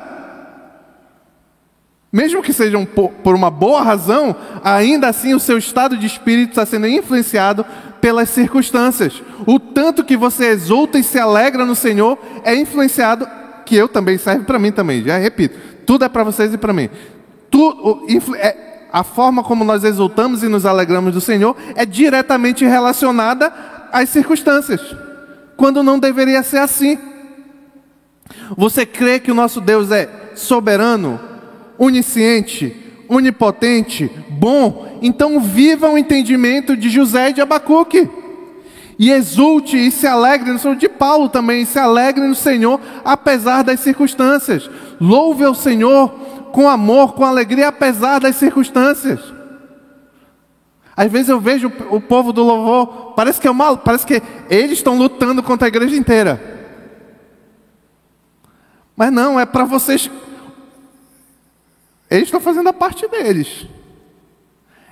Mesmo que seja um, por uma boa razão, ainda assim o seu estado de espírito está sendo influenciado pelas circunstâncias. O tanto que você exulta e se alegra no Senhor é influenciado, que eu também serve para mim também, já repito, tudo é para vocês e para mim. É, a forma como nós exultamos e nos alegramos do Senhor é diretamente relacionada às circunstâncias quando não deveria ser assim. Você crê que o nosso Deus é soberano, onisciente, onipotente, bom? Então viva o entendimento de José e de Abacuque. E exulte e se alegre no Senhor, de Paulo também, se alegre no Senhor, apesar das circunstâncias. Louve ao Senhor com amor, com alegria, apesar das circunstâncias. Às vezes eu vejo o povo do louvor, parece que é mal, parece que eles estão lutando contra a igreja inteira. Mas não, é para vocês. Eles estão fazendo a parte deles.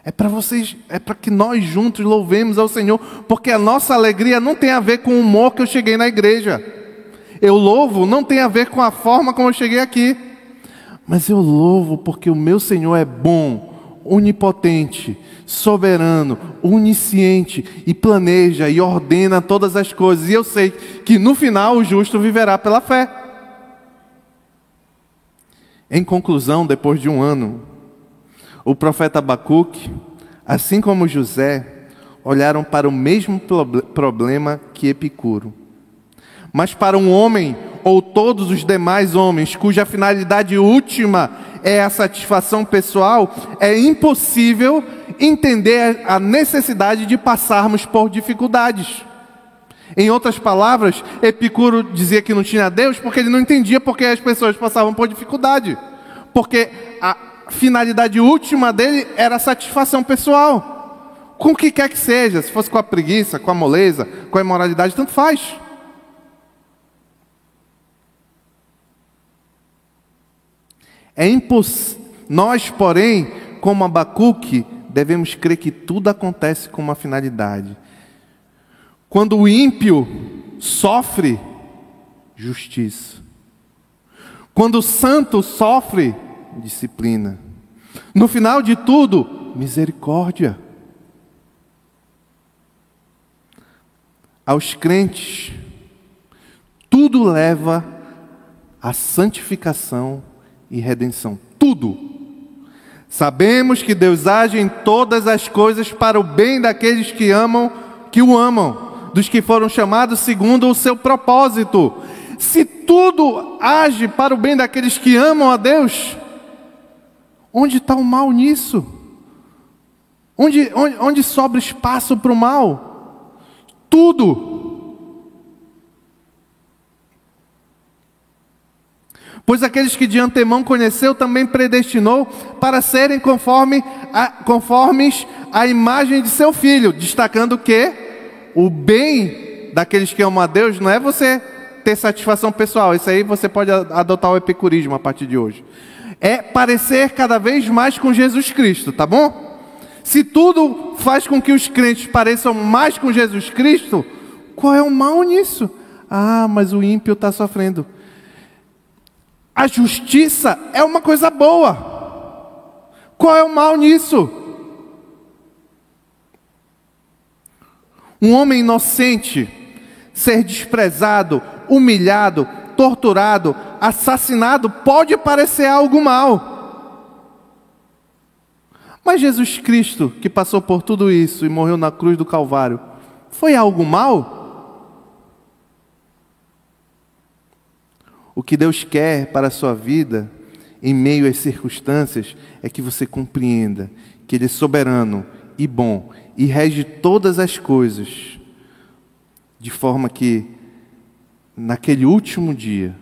É para vocês, é para que nós juntos louvemos ao Senhor, porque a nossa alegria não tem a ver com o humor que eu cheguei na igreja. Eu louvo não tem a ver com a forma como eu cheguei aqui. Mas eu louvo porque o meu Senhor é bom, onipotente, soberano, onisciente e planeja e ordena todas as coisas. E eu sei que no final o justo viverá pela fé. Em conclusão, depois de um ano, o profeta Abacuque, assim como José, olharam para o mesmo problema que Epicuro. Mas para um homem ou todos os demais homens cuja finalidade última é a satisfação pessoal, é impossível entender a necessidade de passarmos por dificuldades. Em outras palavras, Epicuro dizia que não tinha Deus porque ele não entendia porque as pessoas passavam por dificuldade. Porque a finalidade última dele era a satisfação pessoal. Com o que quer que seja, se fosse com a preguiça, com a moleza, com a imoralidade, tanto faz. É imposs... Nós, porém, como Abacuque, devemos crer que tudo acontece com uma finalidade. Quando o ímpio sofre, justiça. Quando o santo sofre, disciplina. No final de tudo, misericórdia. Aos crentes, tudo leva à santificação e redenção. Tudo. Sabemos que Deus age em todas as coisas para o bem daqueles que amam, que o amam, dos que foram chamados segundo o seu propósito. Se tudo age para o bem daqueles que amam a Deus, Onde está o mal nisso? Onde, onde, onde sobra espaço para o mal? Tudo. Pois aqueles que de antemão conheceu também predestinou para serem conforme a, conformes à imagem de seu filho, destacando que o bem daqueles que amam a Deus não é você ter satisfação pessoal, isso aí você pode adotar o epicurismo a partir de hoje. É parecer cada vez mais com Jesus Cristo, tá bom? Se tudo faz com que os crentes pareçam mais com Jesus Cristo, qual é o mal nisso? Ah, mas o ímpio está sofrendo. A justiça é uma coisa boa. Qual é o mal nisso? Um homem inocente ser desprezado, humilhado, torturado, assassinado pode parecer algo mal. Mas Jesus Cristo, que passou por tudo isso e morreu na cruz do Calvário, foi algo mal? O que Deus quer para a sua vida, em meio às circunstâncias, é que você compreenda que Ele é soberano e bom e rege todas as coisas, de forma que, naquele último dia,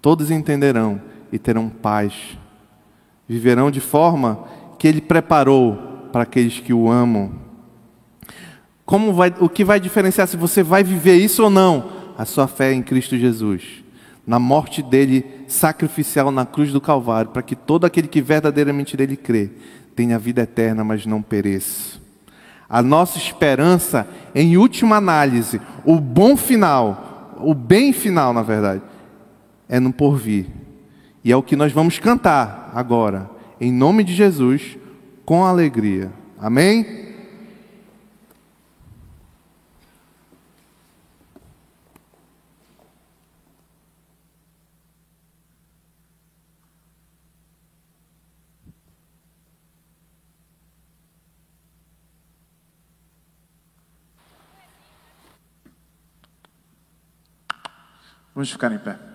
todos entenderão e terão paz, viverão de forma que Ele preparou para aqueles que o amam. Como vai, o que vai diferenciar se você vai viver isso ou não? A sua fé em Cristo Jesus na morte dele sacrificial na cruz do Calvário, para que todo aquele que verdadeiramente nele crê tenha vida eterna, mas não pereça. A nossa esperança, em última análise, o bom final, o bem final, na verdade, é no porvir. E é o que nós vamos cantar agora, em nome de Jesus, com alegria. Amém? Vamos ficar em pé.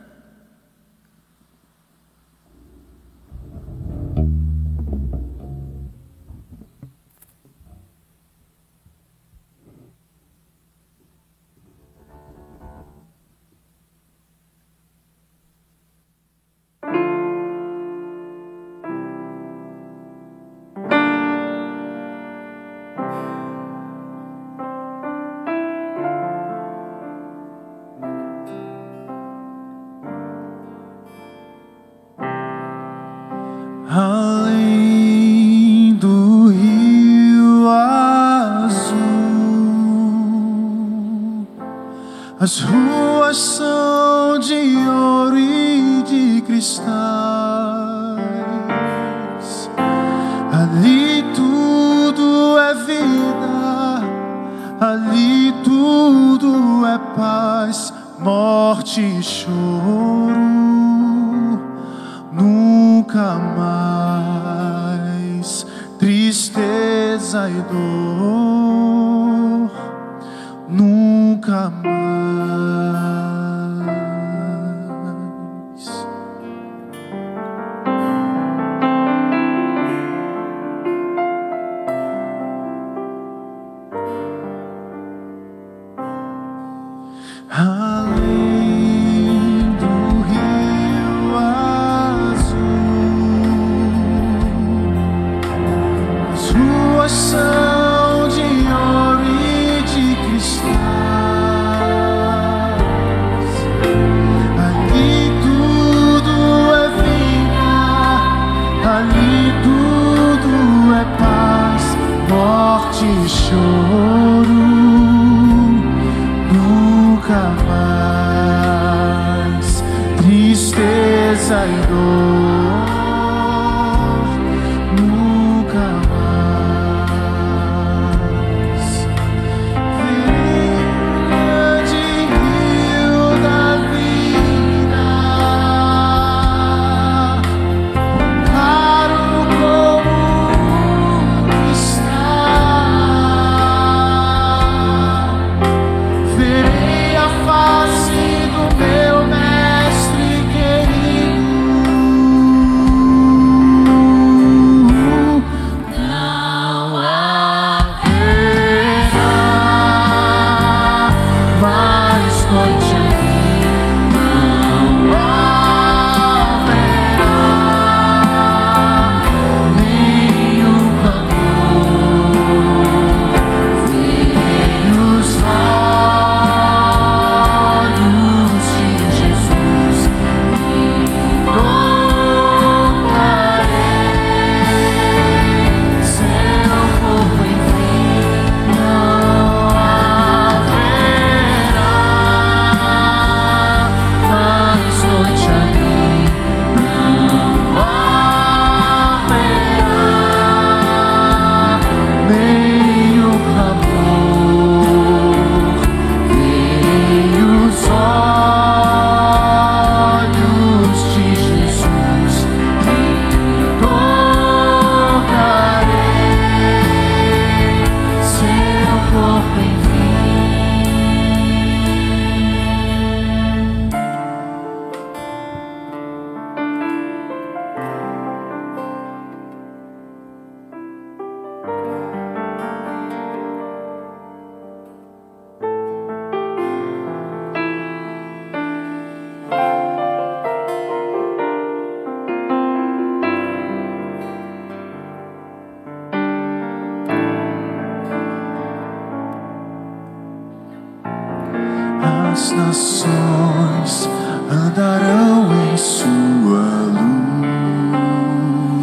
Nações andarão em sua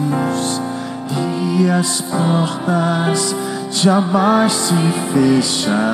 luz e as portas jamais se fecharão.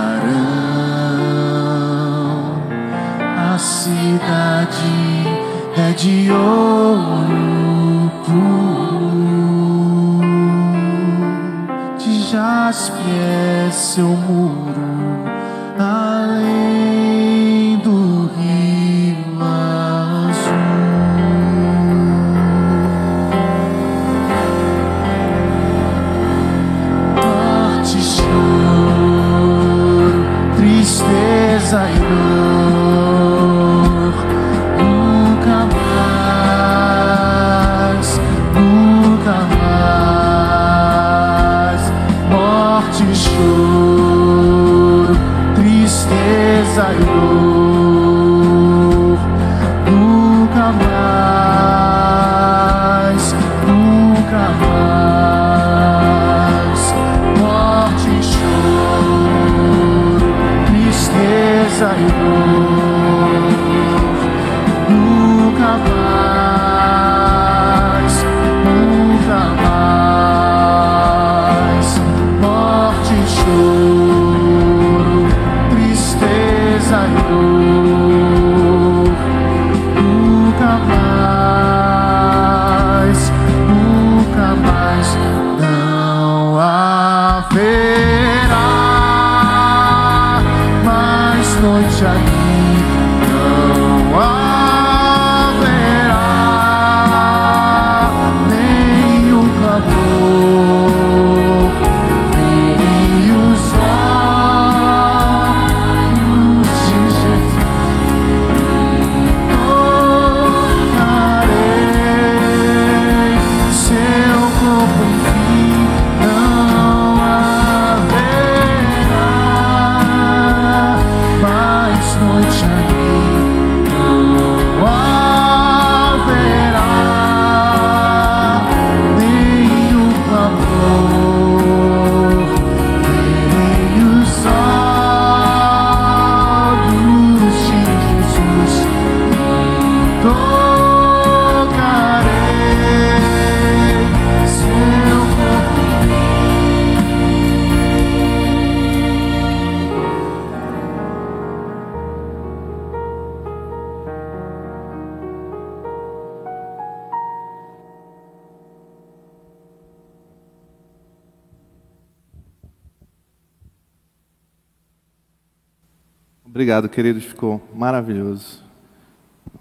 Obrigado, queridos. Ficou maravilhoso.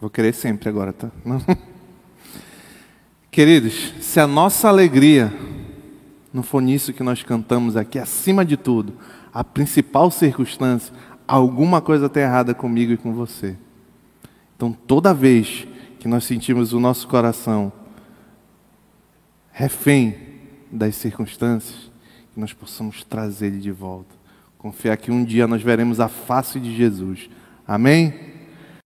Vou querer sempre agora, tá? <laughs> Queridos, se a nossa alegria não for nisso que nós cantamos aqui, acima de tudo, a principal circunstância, alguma coisa está errada comigo e com você. Então, toda vez que nós sentimos o nosso coração refém das circunstâncias, que nós possamos trazer ele de volta. Confiar que um dia nós veremos a face de Jesus. Amém?